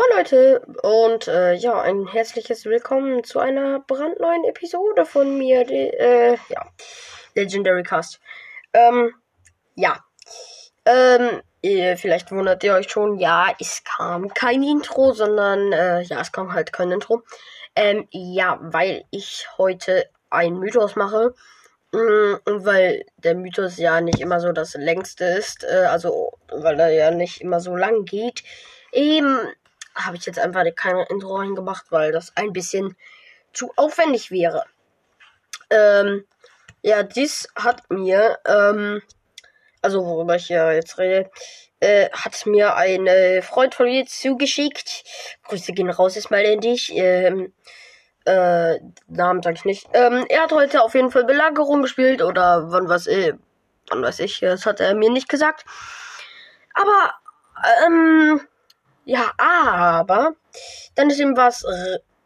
Moin Leute und äh, ja, ein herzliches Willkommen zu einer brandneuen Episode von mir, die, äh, ja, Legendary Cast. Ähm, ja, ähm, ihr, vielleicht wundert ihr euch schon, ja, es kam kein Intro, sondern, äh, ja, es kam halt kein Intro. Ähm, ja, weil ich heute einen Mythos mache. Mm, Und weil der Mythos ja nicht immer so das längste ist, äh, also weil er ja nicht immer so lang geht, eben habe ich jetzt einfach kein Intro reingemacht, weil das ein bisschen zu aufwendig wäre. Ähm, ja, dies hat mir, ähm, also worüber ich ja jetzt rede, äh, hat mir ein äh, Freund von mir zugeschickt. Grüße gehen raus erstmal in dich. Ähm, äh, Namen sag ich nicht. Ähm, er hat heute auf jeden Fall Belagerung gespielt oder wann was, äh, wann weiß ich, das hat er mir nicht gesagt. Aber, ähm, ja, aber dann ist ihm was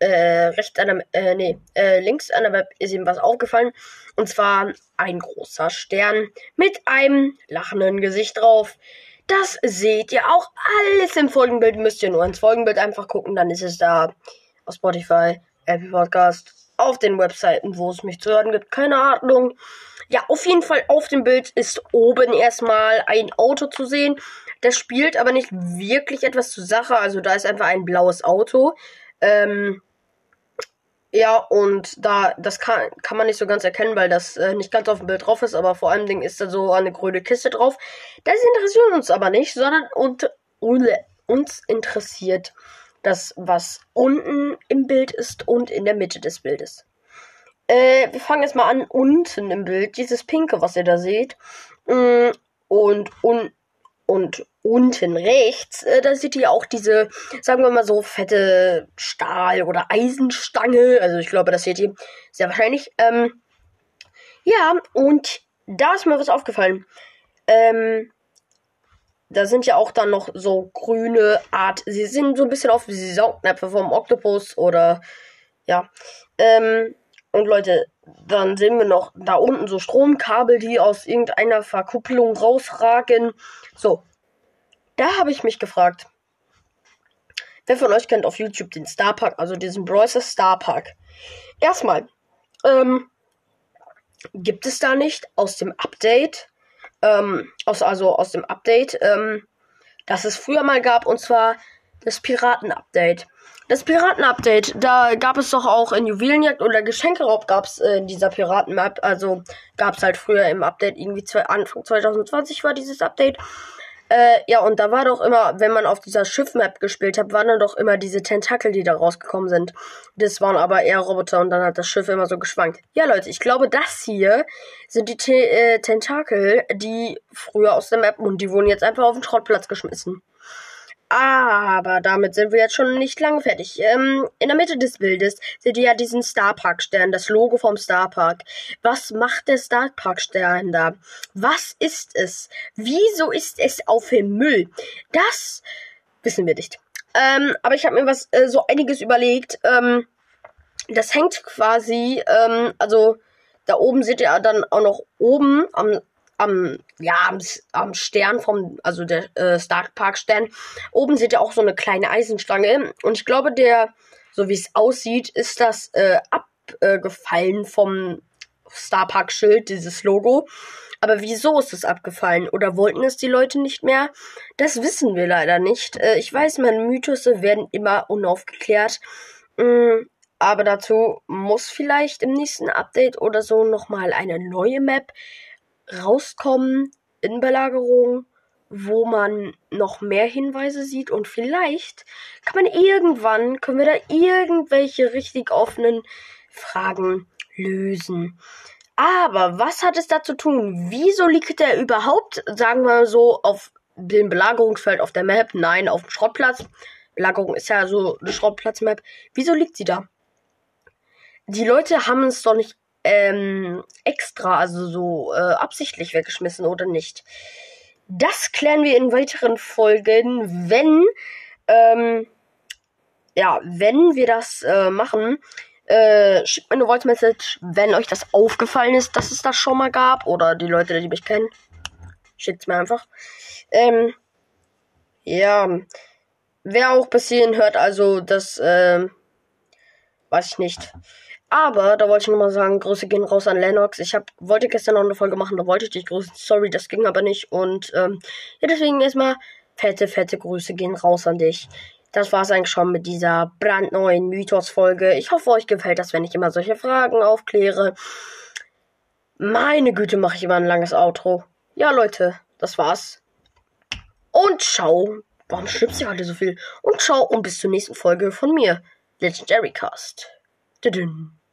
äh, rechts an der, äh, nee, äh, links an der Web ist ihm was aufgefallen. Und zwar ein großer Stern mit einem lachenden Gesicht drauf. Das seht ihr auch alles im Folgenbild. Müsst ihr nur ins Folgenbild einfach gucken, dann ist es da auf Spotify, Apple Podcast, auf den Webseiten, wo es mich zu hören gibt. Keine Ahnung. Ja, auf jeden Fall auf dem Bild ist oben erstmal ein Auto zu sehen. Das spielt aber nicht wirklich etwas zur Sache. Also da ist einfach ein blaues Auto. Ähm, ja, und da, das kann, kann man nicht so ganz erkennen, weil das äh, nicht ganz auf dem Bild drauf ist, aber vor allem ist da so eine grüne Kiste drauf. Das interessiert uns aber nicht, sondern und, uns interessiert das, was unten im Bild ist und in der Mitte des Bildes. Äh, wir fangen jetzt mal an unten im Bild, dieses pinke, was ihr da seht. Mm, und, und, und unten rechts, äh, da seht ihr auch diese, sagen wir mal so, fette Stahl- oder Eisenstange. Also ich glaube, das seht ihr sehr wahrscheinlich. Ähm, ja, und da ist mir was aufgefallen. Ähm, da sind ja auch dann noch so grüne Art. Sie sind so ein bisschen auf wie Saugnäpfe vom Oktopus oder ja. Ähm, und Leute, dann sehen wir noch da unten so Stromkabel, die aus irgendeiner Verkupplung rausragen. So. Da habe ich mich gefragt. Wer von euch kennt auf YouTube den Star Park, also diesen Brawler Star Park? Erstmal, ähm, gibt es da nicht aus dem Update, ähm, aus, also aus dem Update, ähm, das es früher mal gab, und zwar das Piraten-Update. Das Piraten-Update, da gab es doch auch in Juwelenjagd oder Geschenkeraub gab es äh, in dieser Piraten-Map. Also gab es halt früher im Update, irgendwie zwei, Anfang 2020 war dieses Update. Äh, ja, und da war doch immer, wenn man auf dieser Schiff-Map gespielt hat, waren dann doch immer diese Tentakel, die da rausgekommen sind. Das waren aber eher Roboter und dann hat das Schiff immer so geschwankt. Ja, Leute, ich glaube, das hier sind die Te äh, Tentakel, die früher aus der Map und die wurden jetzt einfach auf den Schrottplatz geschmissen. Aber damit sind wir jetzt schon nicht lange fertig. Ähm, in der Mitte des Bildes seht ihr ja diesen Starpark-Stern, das Logo vom Starpark. Was macht der Starpark-Stern da? Was ist es? Wieso ist es auf dem Müll? Das wissen wir nicht. Ähm, aber ich habe mir was äh, so einiges überlegt. Ähm, das hängt quasi, ähm, also da oben seht ihr dann auch noch oben am am, ja, am, am Stern vom, also der äh, Stark Park Stern. Oben seht ihr auch so eine kleine Eisenstange. Und ich glaube, der, so wie es aussieht, ist das äh, abgefallen vom Star Park Schild, dieses Logo. Aber wieso ist es abgefallen? Oder wollten es die Leute nicht mehr? Das wissen wir leider nicht. Äh, ich weiß, meine Mythose werden immer unaufgeklärt. Mm, aber dazu muss vielleicht im nächsten Update oder so nochmal eine neue Map rauskommen in Belagerung, wo man noch mehr Hinweise sieht und vielleicht kann man irgendwann, können wir da irgendwelche richtig offenen Fragen lösen. Aber was hat es da zu tun? Wieso liegt er überhaupt, sagen wir so, auf dem Belagerungsfeld auf der Map? Nein, auf dem Schrottplatz. Belagerung ist ja so eine Schrottplatz-Map. Wieso liegt sie da? Die Leute haben es doch nicht ähm, extra, also so äh, absichtlich weggeschmissen oder nicht. Das klären wir in weiteren Folgen, wenn, ähm, ja, wenn wir das äh, machen. Äh, schickt mir eine Voice Message, wenn euch das aufgefallen ist, dass es das schon mal gab. Oder die Leute, die mich kennen. Schickt's mir einfach. Ähm, ja. wer auch bis hierhin hört, also das, ähm, weiß ich nicht. Aber da wollte ich nochmal sagen, Grüße gehen raus an Lennox. Ich hab, wollte gestern noch eine Folge machen, da wollte ich dich grüßen. Sorry, das ging aber nicht. Und ähm, ja, deswegen erstmal fette, fette Grüße gehen raus an dich. Das war's eigentlich schon mit dieser brandneuen Mythos-Folge. Ich hoffe, euch gefällt das, wenn ich immer solche Fragen aufkläre. Meine Güte, mache ich immer ein langes Outro. Ja, Leute, das war's. Und ciao. Warum schnippst du heute so viel? Und ciao und bis zur nächsten Folge von mir, Legendary Cast. Tudun.